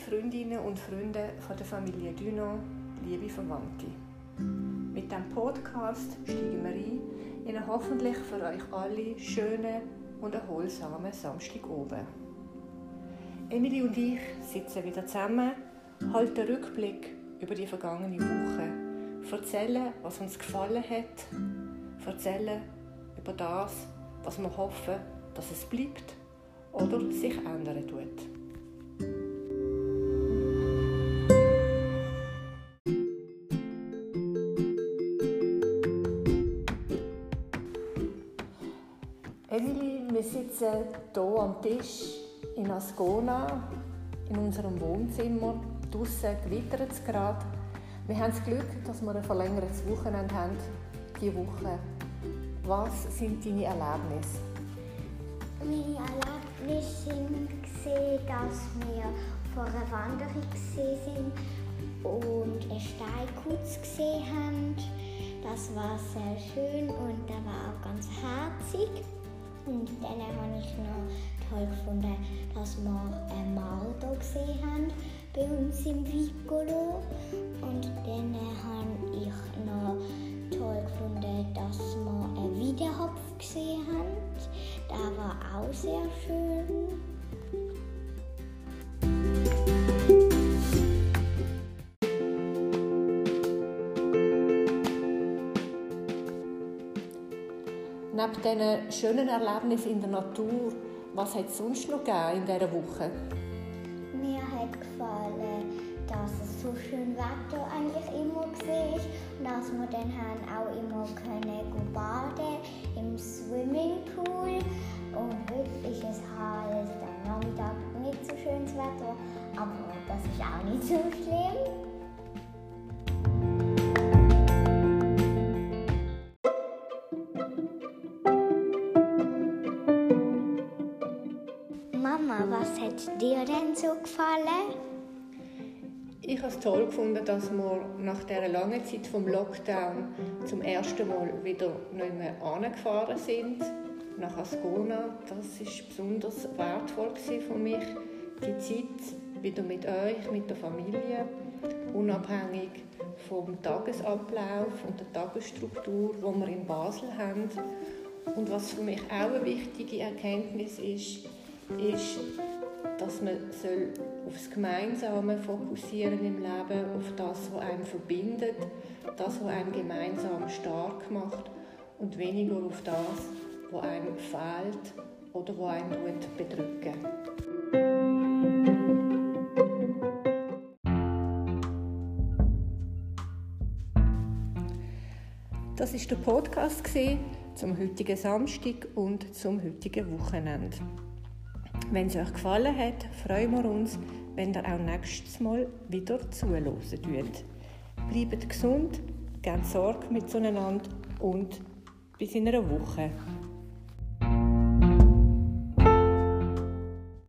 Freundinnen und Freunde von der Familie Duno, liebe Verwandte. Mit diesem Podcast steigen wir ein in einen hoffentlich für euch alle schönen und erholsamen Samstag oben. Emily und ich sitzen wieder zusammen, halten Rückblick über die vergangene Woche, erzählen, was uns gefallen hat, erzählen über das, was wir hoffen, dass es bleibt oder sich ändern tut. Wir sitzen hier am Tisch in Ascona in unserem Wohnzimmer. Draussen gewittert es gerade. Wir haben das Glück, dass wir ein verlängertes Wochenende haben diese Woche. Was sind deine Erlebnisse? Meine Erlebnisse gesehen, dass wir vor einer Wanderung sind und einen Steinkutz gesehen haben. Das war sehr schön Und dann habe ich noch toll gefunden, dass wir ein Marder gesehen haben bei uns im Vicolo. Und dann habe ich noch toll gefunden, dass wir einen Wiedehopf gesehen haben. Der war auch sehr schön. Neben diesen schönen Erlebnissen in der Natur, was hat es sonst noch gegeben in dieser Woche? Mir hat gefallen, dass es so schön Wetter eigentlich immer war und dass wir dann auch immer können go baden im Swimmingpool und heute ist es halt am Nachmittag nicht so schönes Wetter, aber das ist auch nicht so schlimm. Was hat dir denn so gefallen? Ich habe es toll gefunden, dass wir nach dieser langen Zeit vom Lockdown zum ersten Mal wieder nicht mehr angefahren sind, nach Ascona. Das ist besonders wertvoll für mich, die Zeit wieder mit euch, mit der Familie, unabhängig vom Tagesablauf und der Tagesstruktur, die wir in Basel haben. Und was für mich auch eine wichtige Erkenntnis ist, ist, dass man soll auf das Gemeinsame fokussieren im Leben, auf das, was einen verbindet, das, was einen gemeinsam stark macht und weniger auf das, was einem fehlt oder was einen bedrücken. Das ist der Podcast zum heutigen Samstag und zum heutigen Wochenende. Wenn es euch gefallen hat, freuen wir uns, wenn ihr auch nächstes Mal wieder zuhören tut. Bleibt gesund, gebt Sorge miteinander und bis in einer Woche.